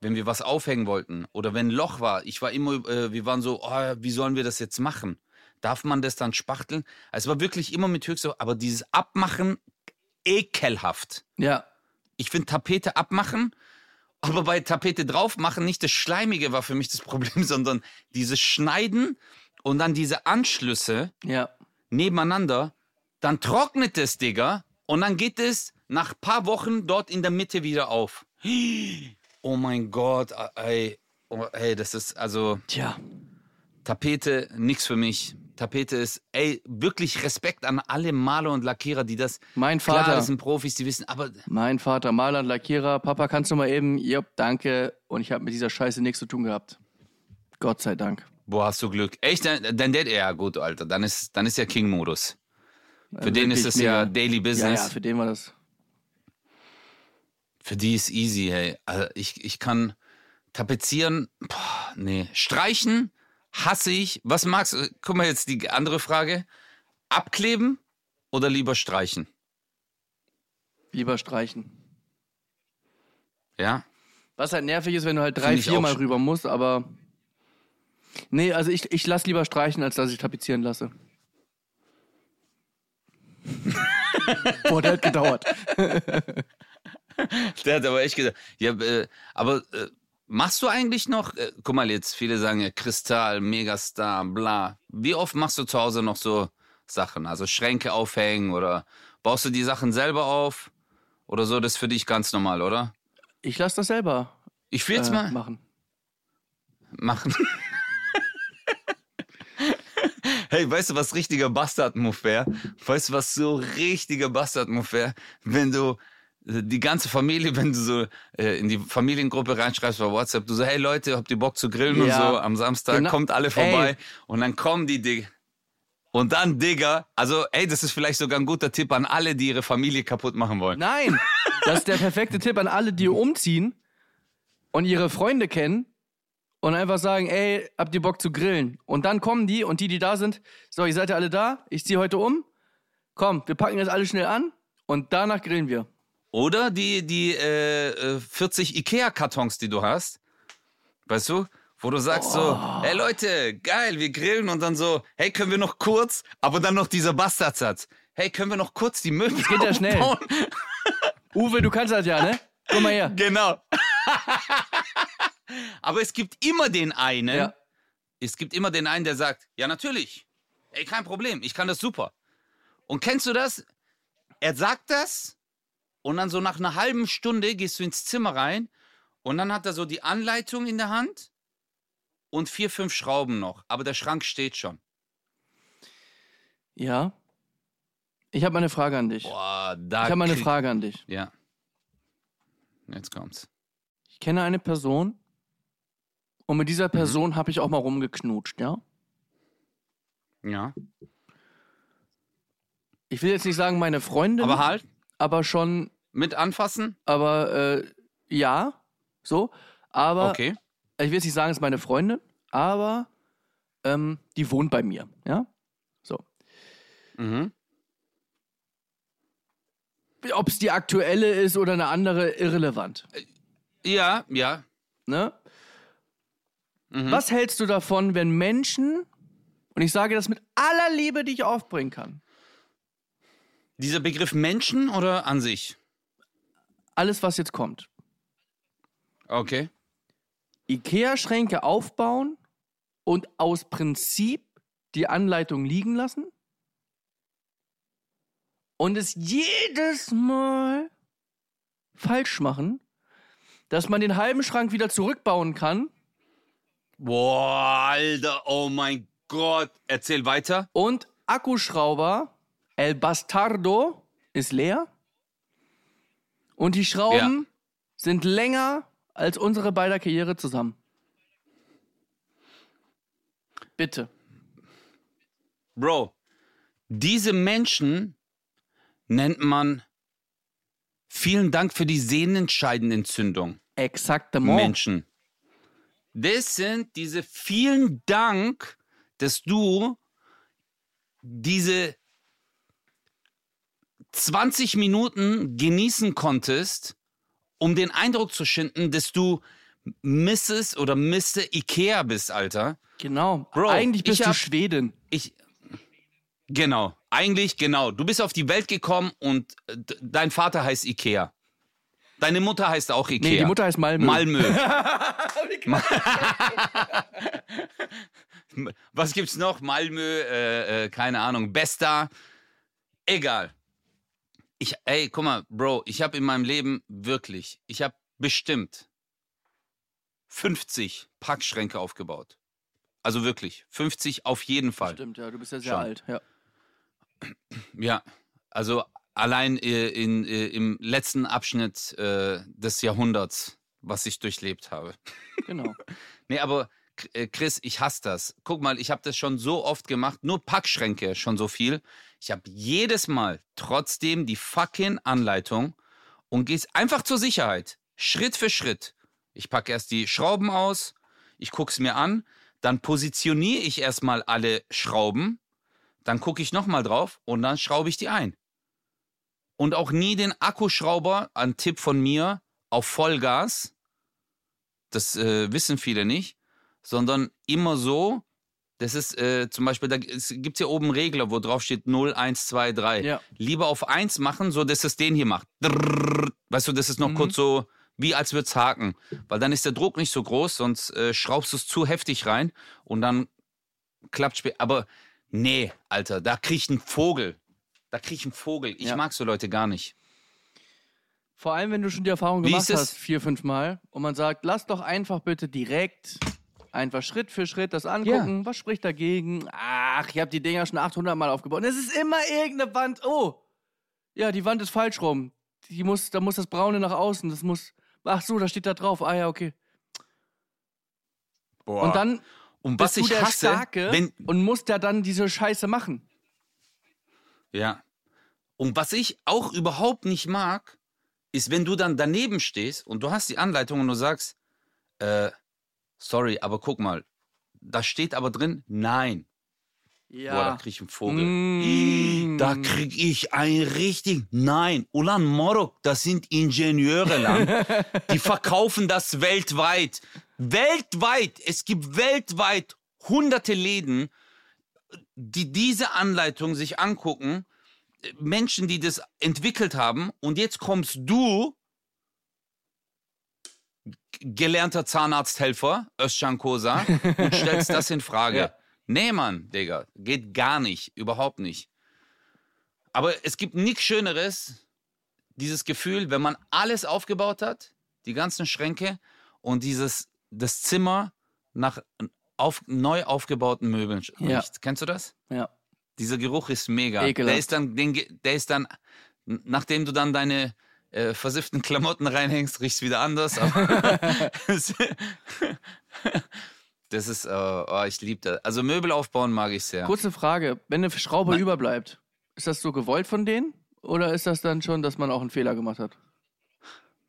Wenn wir was aufhängen wollten oder wenn ein Loch war. Ich war immer, äh, wir waren so, oh, wie sollen wir das jetzt machen? Darf man das dann spachteln? Also es war wirklich immer mit höchster, aber dieses Abmachen ekelhaft.
Ja.
Ich finde Tapete abmachen, aber bei Tapete drauf machen nicht das Schleimige war für mich das Problem, sondern dieses Schneiden und dann diese Anschlüsse
Ja.
nebeneinander, dann trocknet es, Digga, und dann geht es nach paar Wochen dort in der Mitte wieder auf. Oh mein Gott, ey, oh, ey das ist also
Tja.
Tapete nix für mich. Tapete ist, ey, wirklich Respekt an alle Maler und Lackierer, die das.
Mein
Klar,
Vater.
das sind Profis, die wissen, aber
Mein Vater, Maler und Lackierer. Papa, kannst du mal eben? Jupp, danke. Und ich habe mit dieser Scheiße nichts zu tun gehabt. Gott sei Dank.
Boah, hast du Glück. Echt, dann, dann ja gut, Alter. Dann ist, dann ist ja King-Modus. Für den ist
wirklich
es ja. Daily
Ja,
Business.
ja, für den war das.
Für die ist easy, hey. Also ich, ich kann tapezieren, boah, nee. Streichen hasse ich. Was magst du? Guck mal jetzt die andere Frage. Abkleben oder lieber streichen?
Lieber streichen.
Ja?
Was halt nervig ist, wenn du halt drei, viermal rüber musst, aber. Nee, also ich, ich lass lieber streichen, als dass ich tapezieren lasse. Boah, der hat gedauert.
Der hat aber echt gesagt. Ja, äh, aber äh, machst du eigentlich noch, äh, guck mal jetzt, viele sagen ja Kristall, Megastar, bla. Wie oft machst du zu Hause noch so Sachen? Also Schränke aufhängen oder baust du die Sachen selber auf? Oder so, das ist für dich ganz normal, oder?
Ich lass das selber
Ich will jetzt
äh,
mal
machen.
machen. hey, weißt du, was richtiger Bastard-Move wäre? Weißt du, was so richtiger Bastard-Move wäre? Wenn du äh, die ganze Familie, wenn du so äh, in die Familiengruppe reinschreibst bei WhatsApp, du so, hey Leute, habt ihr Bock zu grillen
Ja.
und so am Samstag,
Genau.
kommt alle vorbei
Ey.
und dann kommen die Digga. Und dann, Digga, also, ey, das ist vielleicht sogar ein guter Tipp an alle, die ihre Familie kaputt machen wollen.
Nein, das ist der perfekte Tipp an alle, die umziehen und ihre Freunde kennen und einfach sagen, ey, habt ihr Bock zu grillen? Und dann kommen die und die, die da sind, so, ihr seid ja alle da, ich ziehe heute um, komm, wir packen das alles schnell an und danach grillen wir.
Oder die, die äh, äh, 40 Ikea-Kartons, die du hast, weißt du, wo du sagst so, hey Leute, geil, wir grillen und dann so, hey, können wir noch kurz, aber dann noch dieser Bastardsatz. Hey, können wir noch kurz die Möbel
Das geht ja schnell. Uwe, du kannst das ja, ne? Komm mal her.
Genau. aber es gibt immer den einen,
Ja.
es gibt immer den einen, der sagt, ja natürlich, ey, kein Problem, ich kann das super. Und kennst du das? Er sagt das und dann so nach einer halben Stunde gehst du ins Zimmer rein und dann hat er so die Anleitung in der Hand und vier, fünf Schrauben noch. Aber der Schrank steht schon.
Ja. Ich habe eine Frage an dich.
Boah,
Ich habe eine Frage an dich.
Ja. Jetzt kommt's.
Ich kenne eine Person und mit
Mhm.
dieser Person habe ich auch mal rumgeknutscht, ja?
Ja.
Ich will jetzt nicht sagen meine Freundin,
Aber halt,
aber schon,
mit anfassen?
aber äh, ja, so. Aber
Okay.
ich will jetzt nicht sagen, es ist meine Freundin, aber ähm, die wohnt bei mir, ja? So.
Mhm.
Ob es die aktuelle ist oder eine andere, irrelevant.
Ja, ja.
Ne?
Mhm.
Was hältst du davon, wenn Menschen, und ich sage das mit aller Liebe, die ich aufbringen kann,
Dieser Begriff Menschen oder an sich?
alles, was jetzt kommt,
Okay.
Ikea-Schränke aufbauen und aus Prinzip die Anleitung liegen lassen und es jedes Mal falsch machen, dass man den halben Schrank wieder zurückbauen kann
Boah, Alter, oh mein Gott. Erzähl weiter.
und Akkuschrauber El Bastardo ist leer und die Schrauben sind länger als unsere beider Karriere zusammen. Bitte.
Bro, diese Menschen nennt man vielen Dank für die Sehnenscheidenentzündung.
Exaktement.
Menschen. Das sind diese vielen Dank, dass du diese 20 Minuten genießen konntest, um den Eindruck zu schinden, dass du Mrs. oder Mr. Ikea bist, Alter.
Genau.
Bro,
Eigentlich bist
ich
du
hab-
Schwedin.
Ich. Genau. Eigentlich, genau. Du bist auf die Welt gekommen und äh, dein Vater heißt Ikea. Deine Mutter heißt auch Ikea.
Nee, die Mutter heißt Malmö.
Malmö. Was gibt's noch? Malmö, äh, äh, keine Ahnung, Besta. Egal. Ich, ey, guck mal, Bro, ich habe in meinem Leben wirklich, ich habe bestimmt 50 Packschränke aufgebaut. Also wirklich, 50 auf jeden Fall.
Stimmt, ja, du bist ja sehr
Schon.
alt. Ja.
Ja, also allein äh, in, äh, im letzten Abschnitt äh, des Jahrhunderts, was ich durchlebt habe.
Genau.
Nee, aber äh, Chris, ich hasse das. Guck mal, ich habe das schon so oft gemacht, nur Packschränke schon so viel. Ich habe jedes Mal trotzdem die fucking Anleitung und geh's einfach zur Sicherheit, Schritt für Schritt. Ich packe erst die Schrauben aus, ich guck's mir an, dann positioniere ich erstmal alle Schrauben, dann gucke ich nochmal drauf und dann schraube ich die ein. Und auch nie den Akkuschrauber, ein Tipp von mir, auf Vollgas. Das äh, wissen viele nicht sondern immer so, das ist äh, zum Beispiel, da gibt es hier oben einen Regler, wo drauf steht 0, 1, 2, 3.
Ja.
Lieber auf 1 machen, so dass es den hier macht. Weißt du, das ist noch
Mhm.
kurz so, wie als würde es haken. Weil dann ist der Druck nicht so groß, sonst äh, schraubst du es zu heftig rein und dann klappt später. Aber nee, Alter, da krieg ich einen Vogel. Da krieg ich einen Vogel. Ich
Ja.
mag so Leute gar nicht.
Vor allem, wenn du schon die Erfahrung
Wie
gemacht hast, vier, fünf Mal, und man sagt, lass doch einfach bitte direkt einfach Schritt für Schritt das angucken. Was spricht dagegen? Ach, ich habe die Dinger schon 800 Mal aufgebaut. Und es ist immer irgendeine Wand. Oh, ja, die Wand ist falsch rum. Die muss, da muss das Braune nach außen. Das muss. Ach so, da steht da drauf. Ah ja, okay.
Boah.
Und dann
und was ich
der
hasse,
Starke
wenn,
und musst ja dann diese Scheiße machen.
Ja. Und was ich auch überhaupt nicht mag, ist, wenn du dann daneben stehst und du hast die Anleitung und du sagst, äh, sorry, aber guck mal, da steht aber drin, nein.
Ja.
Boah, da krieg ich einen Vogel.
Mm.
Da krieg ich ein richtig, nein, Ulan Morok, das sind Ingenieure lang. Die verkaufen das weltweit. Weltweit. Es gibt weltweit hunderte Läden, die diese Anleitung sich angucken. Menschen, die das entwickelt haben. Und jetzt kommst du, gelernter Zahnarzthelfer, Özcan Kosa, und stellst das in Frage.
Ja.
Nee, Mann, Digga, geht gar nicht, überhaupt nicht. Aber es gibt nichts Schöneres, dieses Gefühl, wenn man alles aufgebaut hat, die ganzen Schränke und dieses das Zimmer nach auf, neu aufgebauten Möbeln riecht.
Ja.
Kennst du das?
Ja.
Dieser Geruch ist mega.
Ekelhaft.
Der ist dann, den, der ist dann, nachdem du dann deine äh, versifften Klamotten reinhängst, riecht's wieder anders. das ist, äh, oh, ich liebe das. Also Möbel aufbauen mag ich sehr.
Kurze Frage, wenn eine Schraube
Nein.
überbleibt, ist das so gewollt von denen? Oder ist das dann schon, dass man auch einen Fehler gemacht hat?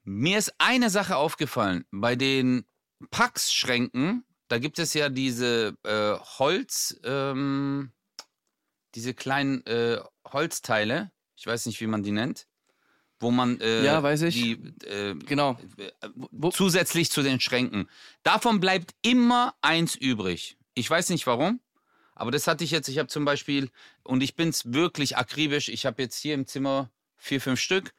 Mir ist eine Sache aufgefallen. Bei den Packschränken, da gibt es ja diese äh, Holz, ähm, diese kleinen äh, Holzteile, ich weiß nicht, wie man die nennt, wo man äh,
Ja, weiß ich.
die äh,
Genau. Wo-
zusätzlich zu den Schränken. Davon bleibt immer eins übrig. Ich weiß nicht warum, aber das hatte ich jetzt. Ich habe zum Beispiel, und ich bin es wirklich akribisch, ich habe jetzt hier im Zimmer vier, fünf Stück,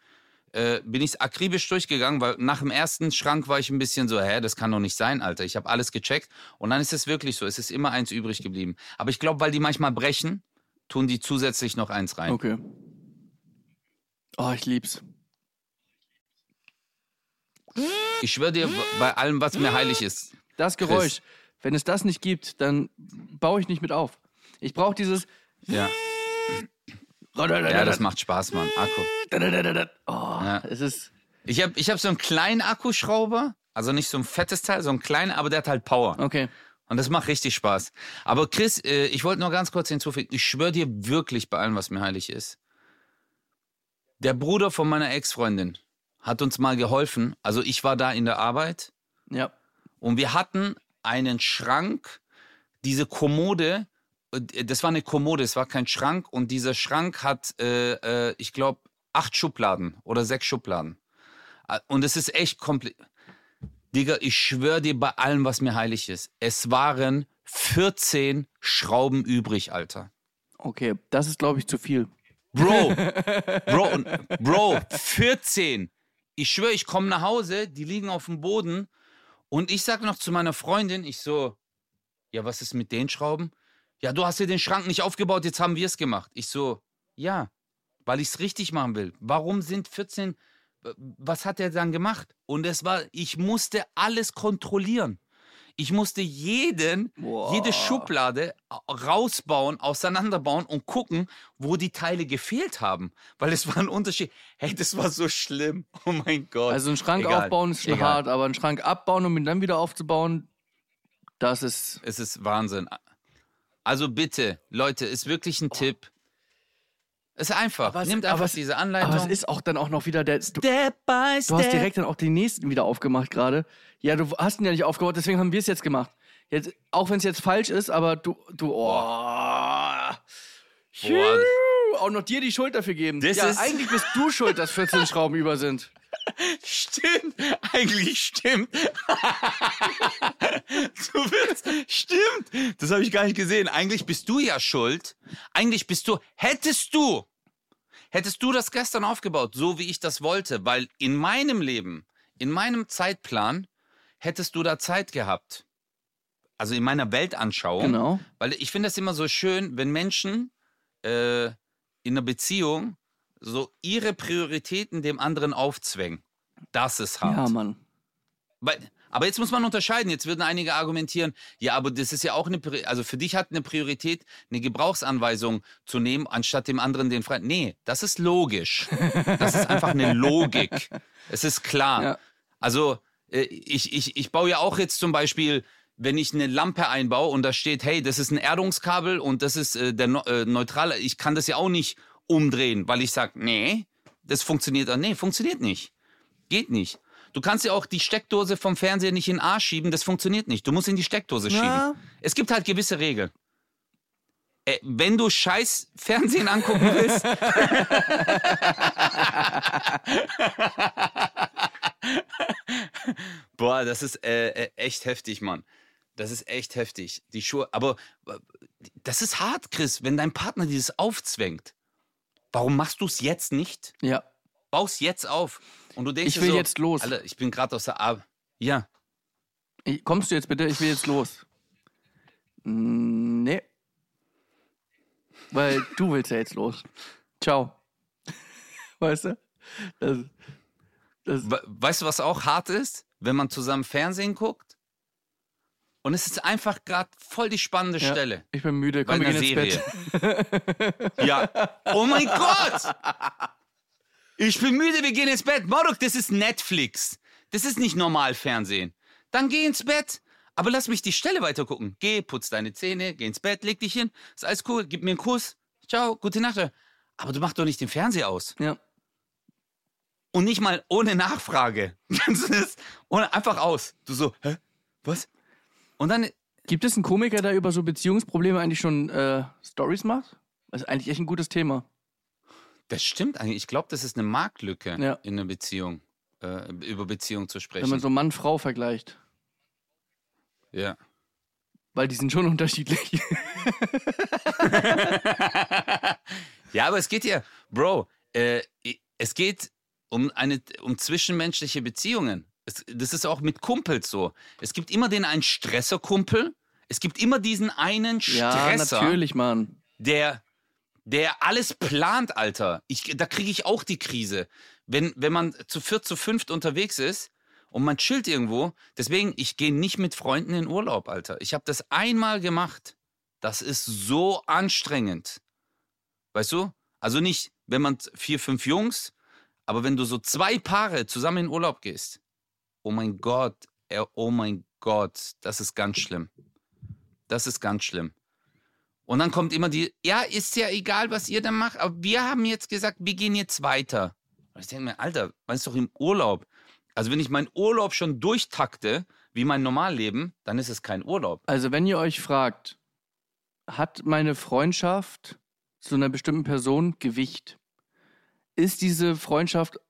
äh, bin ich akribisch durchgegangen, weil nach dem ersten Schrank war ich ein bisschen so, hä, das kann doch nicht sein, Alter. Ich habe alles gecheckt und dann ist es wirklich so, es ist immer eins übrig geblieben. Aber ich glaube, weil die manchmal brechen, tun die zusätzlich noch eins rein.
Okay. Oh, ich lieb's.
Ich schwöre dir, bei allem, was mir heilig ist,
Das Geräusch, wenn es das nicht gibt, dann baue ich nicht mit auf. Ich brauche dieses.
ja, ja, das macht Spaß, Mann. Akku.
Oh,
Ja.
es ist.
Ich habe ich hab so einen kleinen Akkuschrauber, also nicht so ein fettes Teil, so einen kleinen, aber der hat halt Power.
Okay.
Und das macht richtig Spaß. Aber Chris, äh, ich wollte nur ganz kurz hinzufügen, ich schwöre dir wirklich bei allem, was mir heilig ist. Der Bruder von meiner Ex-Freundin hat uns mal geholfen. Also ich war da in der Arbeit
Ja.
und wir hatten einen Schrank, diese Kommode, das war eine Kommode, es war kein Schrank und dieser Schrank hat, äh, äh, ich glaube, acht Schubladen oder sechs Schubladen. Äh, Und es ist echt komplett. Digga, ich schwöre dir bei allem, was mir heilig ist. Es waren 14 Schrauben übrig, Alter.
Okay, das ist, glaube ich, zu viel.
Bro, Bro, Bro, 14. Ich schwöre, ich komme nach Hause, die liegen auf dem Boden und ich sag noch zu meiner Freundin, ich so, ja, was ist mit den Schrauben? Ja, du hast ja den Schrank nicht aufgebaut, jetzt haben wir es gemacht. Ich so, ja, weil ich es richtig machen will. Warum sind 14, was hat er dann gemacht? Und es war, ich musste alles kontrollieren. Ich musste jeden,
Boah.
jede Schublade rausbauen, auseinanderbauen und gucken, wo die Teile gefehlt haben. Weil es war ein Unterschied. Hey, das war so schlimm. Oh mein Gott.
Also einen Schrank
Egal,
aufbauen ist schon
egal.
hart, aber einen Schrank abbauen, um ihn dann wieder aufzubauen, das ist.
Es ist Wahnsinn. Also bitte, Leute, ist wirklich ein Tipp. Ist einfach.
Aber es- aber
einfach
es-
diese Anleitung.
Aber es ist auch dann auch noch wieder der.
Step by
du hast direkt dann auch den nächsten wieder aufgemacht gerade. Ja, du hast ihn ja nicht aufgebaut, deswegen haben wir es jetzt gemacht. Jetzt, auch wenn es jetzt falsch ist, aber du. du oh.
Boah.
Auch noch dir die Schuld dafür geben.
Das
ja,
ist-
eigentlich bist du schuld, dass 14 Schrauben über sind.
Stimmt, eigentlich stimmt. du willst, stimmt. Das habe ich gar nicht gesehen. Eigentlich bist du ja schuld. Eigentlich bist du, hättest du, hättest du das gestern aufgebaut, so wie ich das wollte, weil in meinem Leben, in meinem Zeitplan, hättest du da Zeit gehabt. Also in meiner Weltanschauung.
Genau.
Weil ich finde das immer so schön, wenn Menschen äh, in einer Beziehung so ihre Prioritäten dem anderen aufzwängen. Das ist hart.
Ja, Mann.
Weil, aber jetzt muss man unterscheiden. Jetzt würden einige argumentieren, ja, aber das ist ja auch eine, also für dich hat eine Priorität, eine Gebrauchsanweisung zu nehmen, anstatt dem anderen den frei. Nee, das ist logisch. Das ist einfach eine Logik. Es ist klar.
Ja.
Also äh, ich, ich, ich baue ja auch jetzt zum Beispiel, wenn ich eine Lampe einbaue und da steht, hey, das ist ein Erdungskabel und das ist äh, der äh, neutrale, ich kann das ja auch nicht umdrehen, weil ich sage, nee, das funktioniert. auch. Nee, funktioniert nicht. Geht nicht. Du kannst ja auch die Steckdose vom Fernseher nicht in den Arsch schieben, das funktioniert nicht. Du musst in die Steckdose
Ja.
schieben. Es gibt halt gewisse Regeln. Äh, wenn du scheiß Fernsehen angucken willst, Boah, das ist äh, äh, echt heftig, Mann. Das ist echt heftig. Die Schuhe, aber äh, das ist hart, Chris, wenn dein Partner dieses aufzwängt. Warum machst du es jetzt nicht?
Ja.
Baust jetzt auf. Und du denkst
Ich will
so,
jetzt los.
Alter, ich bin gerade aus der Arbeit. Ja.
Ich- Kommst du jetzt bitte? Ich will jetzt los. Mm, Nee. Weil du willst ja jetzt los. Ciao. Weißt du? Das, das,
We- Weißt du, was auch hart ist? Wenn man zusammen Fernsehen guckt und es ist einfach gerade voll die spannende
ja,
Stelle.
Ich bin müde. Komm, wir gehen ins
Serie.
Bett.
Ja. Oh mein Gott! Ich bin müde, wir gehen ins Bett. Maruk, das ist Netflix. Das ist nicht normal Fernsehen. Dann geh ins Bett. Aber lass mich die Stelle weiter gucken. Geh, putz deine Zähne, geh ins Bett, leg dich hin. Ist alles cool, gib mir einen Kuss. Ciao, gute Nacht. Aber du machst doch nicht den Fernseher aus.
Ja.
Und nicht mal ohne Nachfrage. Das ohne, einfach aus. Du so, hä? Was? Und dann,
Gibt es einen Komiker, der über so Beziehungsprobleme eigentlich schon äh, Stories macht? Das ist eigentlich echt ein gutes Thema.
das stimmt eigentlich. Ich glaube, das ist eine Marktlücke
Ja.
in einer Beziehung, äh, über Beziehung zu
Wenn
sprechen.
man so Mann-Frau vergleicht.
ja.
Weil die sind schon unterschiedlich.
Ja, aber es geht ja, Bro, äh, es geht um eine um zwischenmenschliche Beziehungen. Es, das ist auch mit Kumpels so. Es gibt immer den einen Stresserkumpel. Es gibt immer diesen einen
ja,
Stresser,
natürlich, Mann.
der der alles plant, Alter. Ich, da kriege ich auch die Krise. Wenn, wenn man zu viert, zu fünft unterwegs ist und man chillt irgendwo. Deswegen, ich gehe nicht mit Freunden in Urlaub, Alter. Ich habe das einmal gemacht. Das ist so anstrengend. Weißt du? Also nicht, wenn man vier, fünf Jungs, aber wenn du so zwei Paare zusammen in Urlaub gehst. Oh mein Gott, äh, oh mein Gott, das ist ganz schlimm. Das ist ganz schlimm. Und dann kommt immer die, ja, ist ja egal, was ihr da macht, aber wir haben jetzt gesagt, wir gehen jetzt weiter. Und ich denke mir, Alter, man ist doch im Urlaub. Also wenn ich meinen Urlaub schon durchtakte, wie mein Normalleben, dann ist es kein Urlaub.
Also, wenn ihr euch fragt, hat meine Freundschaft zu einer bestimmten Person Gewicht? Ist diese Freundschaft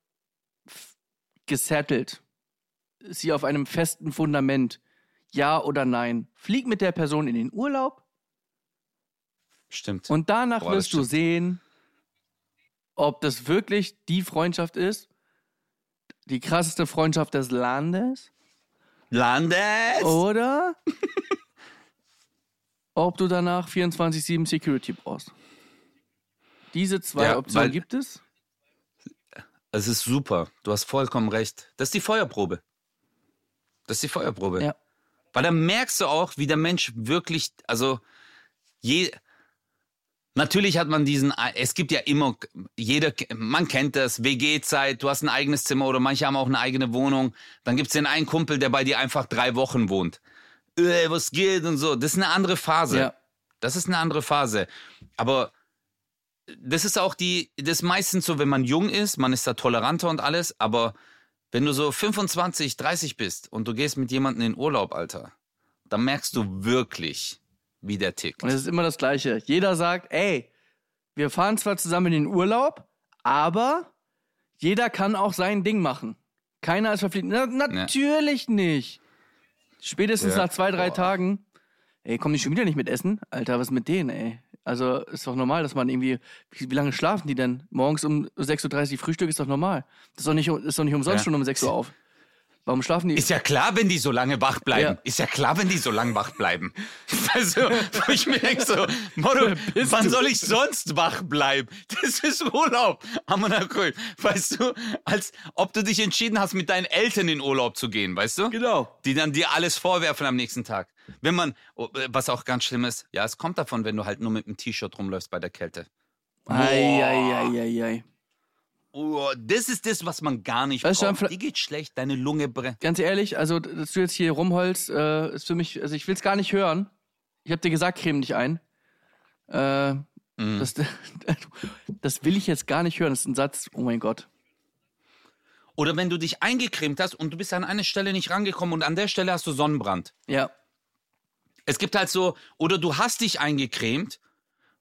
gesettelt? Sie auf einem festen Fundament? Ja oder nein? Flieg mit der Person in den Urlaub
Stimmt.
und danach
Boah,
wirst du sehen, ob das wirklich die Freundschaft ist, die krasseste Freundschaft des Landes
Landes!
oder ob du danach 24-7 Security brauchst. Diese zwei
Ja,
Optionen gibt es.
Es ist super. Du hast vollkommen recht. Das ist die Feuerprobe. Das ist die Feuerprobe.
Ja.
Weil da merkst du auch, wie der Mensch wirklich, also je, natürlich hat man diesen, es gibt ja immer, jeder, man kennt das, WG-Zeit, du hast ein eigenes Zimmer oder manche haben auch eine eigene Wohnung. Dann gibt's den einen Kumpel, der bei dir einfach drei Wochen wohnt. Äh, was geht und so. Das ist eine andere Phase.
Ja.
Das ist eine andere Phase. Aber das ist auch die, das ist meistens so, wenn man jung ist, man ist da toleranter und alles, aber wenn du so 25, 30 bist und du gehst mit jemandem in Urlaub, Alter, dann merkst du wirklich, wie der tickt.
Und es ist immer das Gleiche. Jeder sagt, ey, wir fahren zwar zusammen in den Urlaub, aber jeder kann auch sein Ding machen. Keiner ist verpflichtet. Na, natürlich nicht. Spätestens
Ja.
nach zwei, drei
Boah.
Tagen. Ey, komm die schon wieder nicht mit essen? Alter, was mit denen, ey? Also ist doch normal, dass man irgendwie. Wie, wie lange schlafen die denn? Morgens um 6.30 Uhr Frühstück ist doch normal. Das ist doch nicht, ist doch nicht umsonst
Ja.
schon um 6 Uhr auf. Warum schlafen die?
Ist ja klar, wenn die so lange wach bleiben.
Ja.
Ist ja klar, wenn die so lange wach bleiben. Also, wo ich mir denke so, Motto, wann soll ich sonst wach bleiben? Das ist Urlaub. Amanakul. Weißt du, als ob du dich entschieden hast, mit deinen Eltern in Urlaub zu gehen, weißt du?
genau.
Die dann dir alles vorwerfen am nächsten Tag. Wenn man, oh, äh, was auch ganz schlimm ist, ja, es kommt davon, wenn du halt nur mit einem T-Shirt rumläufst bei der Kälte.
Eieieiei.
Oh, das ist das, was man gar nicht
Weißt
braucht. Die geht schlecht, deine Lunge brennt.
Ganz ehrlich, also, dass du jetzt hier rumholst, äh, ist für mich, also ich will es gar nicht hören. Ich habe dir gesagt, creme dich ein. Äh,
Mhm.
das, das will ich jetzt gar nicht hören. Das ist ein Satz, oh mein Gott.
Oder wenn du dich eingecremt hast und du bist an eine Stelle nicht rangekommen und an der Stelle hast du Sonnenbrand.
Ja,
Es gibt halt so, oder du hast dich eingecremt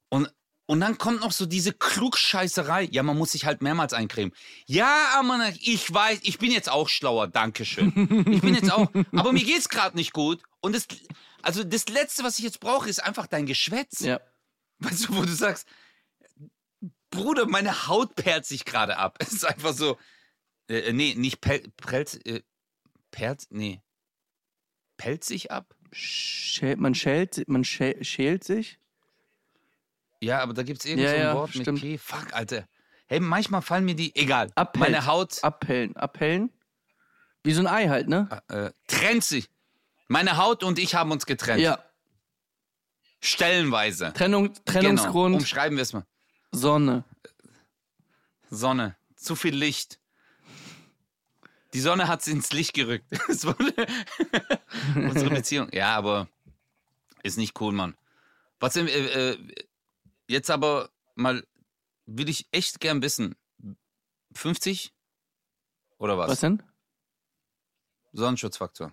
und, und dann kommt noch so diese Klugscheißerei. Ja, man muss sich halt mehrmals eincremen. Ja, Amana, ich weiß, ich bin jetzt auch schlauer, Dankeschön. Ich bin jetzt auch, aber mir geht's gerade nicht gut. Und das, also das Letzte, was ich jetzt brauche, ist einfach dein Geschwätz.
ja.
Weißt du, wo du sagst, Bruder, meine Haut perlt sich gerade ab. Es ist einfach so, äh, nee, nicht pel, prellt, äh, perlt, nee, pellt sich ab?
Schält, man schält, man schält, schält sich.
Ja, aber da gibt es irgend
Ja,
so ein
ja,
Wort
stimmt.
mit P. Fuck, Alter. Hey, manchmal fallen mir die. Egal.
Abhellen.
Meine Haut
Abhellen. Abhellen? Wie so ein Ei halt, ne?
äh, trennt sich. Meine Haut und ich haben uns getrennt.
Ja.
Stellenweise.
Trennung,
Genau.
Trennungsgrund,
Umschreiben wir es mal.
Sonne.
Sonne. Zu viel Licht. Die Sonne hat sie ins Licht gerückt. Es unsere Beziehung. Ja, aber ist nicht cool, Mann. Was denn, äh, äh, jetzt aber mal will ich echt gern wissen. 50 oder was?
Was denn?
Sonnenschutzfaktor.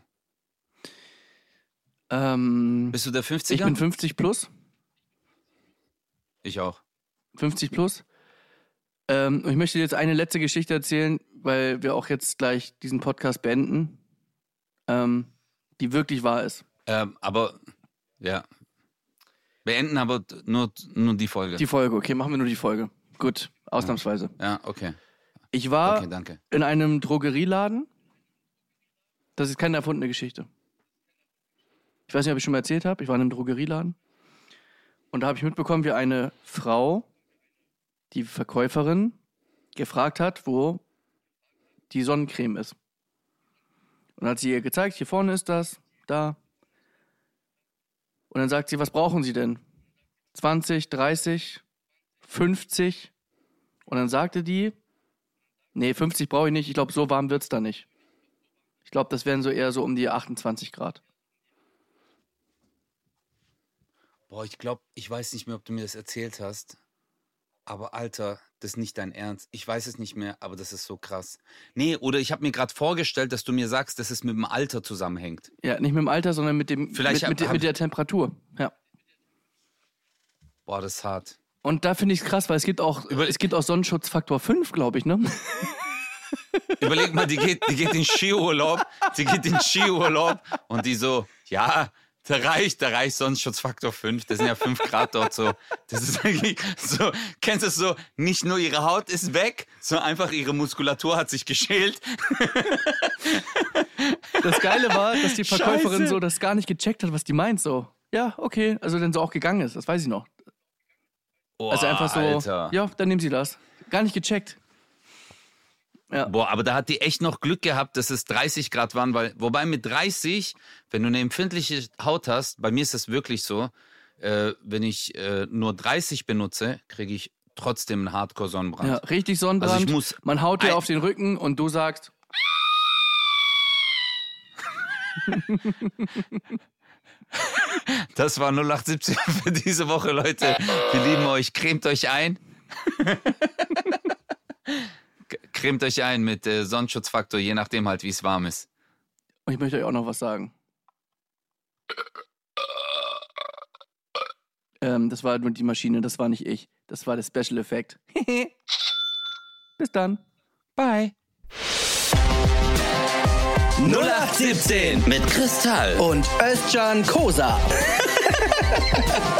Ähm,
Bist du der 50er?
ich bin 50 plus.
Ich auch.
50 plus. Ähm, ich möchte dir jetzt eine letzte Geschichte erzählen, weil wir auch jetzt gleich diesen Podcast beenden, ähm, die wirklich wahr ist.
Ähm, aber ja. Beenden aber nur, nur die Folge.
Die Folge, okay, machen wir nur die Folge. Gut, ausnahmsweise.
ja, okay.
Ich war
Okay,
in einem Drogerieladen. Das ist keine erfundene Geschichte. Ich weiß nicht, ob ich schon mal erzählt habe. Ich war in einem Drogerieladen. Und da habe ich mitbekommen, wie eine Frau, die Verkäuferin, gefragt hat, wo die Sonnencreme ist. Und hat sie ihr gezeigt, hier vorne ist das, da. Und dann sagt sie, was brauchen Sie denn? 20, 30, 50? Und dann sagte die, nee, 50 brauche ich nicht, ich glaube, so warm wird's da nicht. Ich glaube, das wären so eher so um die 28 Grad.
Boah, ich glaube, ich weiß nicht mehr, ob du mir das erzählt hast. Aber Alter, das ist nicht dein Ernst. Ich weiß es nicht mehr, aber das ist so krass. Nee, oder ich habe mir gerade vorgestellt, dass du mir sagst, dass es mit dem Alter zusammenhängt.
Ja, nicht mit dem Alter, sondern mit dem
Vielleicht
mit, mit,
hab-
der- mit der Temperatur. Ja.
Boah, das ist hart.
Und da finde ich es krass, weil es gibt auch
Über-
es gibt auch Sonnenschutzfaktor 5, glaube ich, ne?
Überleg mal, die geht, die geht in Skiurlaub, die geht in Skiurlaub und die so, ja, da reicht, da reicht Sonnenschutzfaktor 5, das sind ja 5 Grad dort so. Das ist eigentlich so, kennst du es so, nicht nur ihre Haut ist weg, sondern einfach ihre Muskulatur hat sich geschält.
Das Geile war, dass die Verkäuferin
Scheiße.
so das gar nicht gecheckt hat, was die meint so. Ja, okay, also dann so auch gegangen ist, das weiß ich noch.
Boah,
Also einfach so,
Alter.
ja, dann nehmen Sie das. Gar nicht gecheckt.
Boah, aber da hat die echt noch Glück gehabt, dass es 30 Grad waren, weil, wobei mit 30, wenn du eine empfindliche Haut hast, bei mir ist das wirklich so, äh, wenn ich äh, nur 30 benutze, kriege ich trotzdem einen Hardcore-Sonnenbrand.
Ja, richtig Sonnenbrand.
Also ich muss
Man haut dir auf den Rücken und du sagst,
Das war 0817 für diese Woche, Leute. Wir lieben euch. Cremt euch ein. Cremt euch ein mit äh, Sonnenschutzfaktor, je nachdem halt, wie es warm ist.
und ich möchte euch auch noch was sagen. Ähm, das war nur die Maschine, das war nicht ich. Das war der Special Effekt. Bis dann.
Bye.
0817 mit Kristall.
Und Özcan Kosa.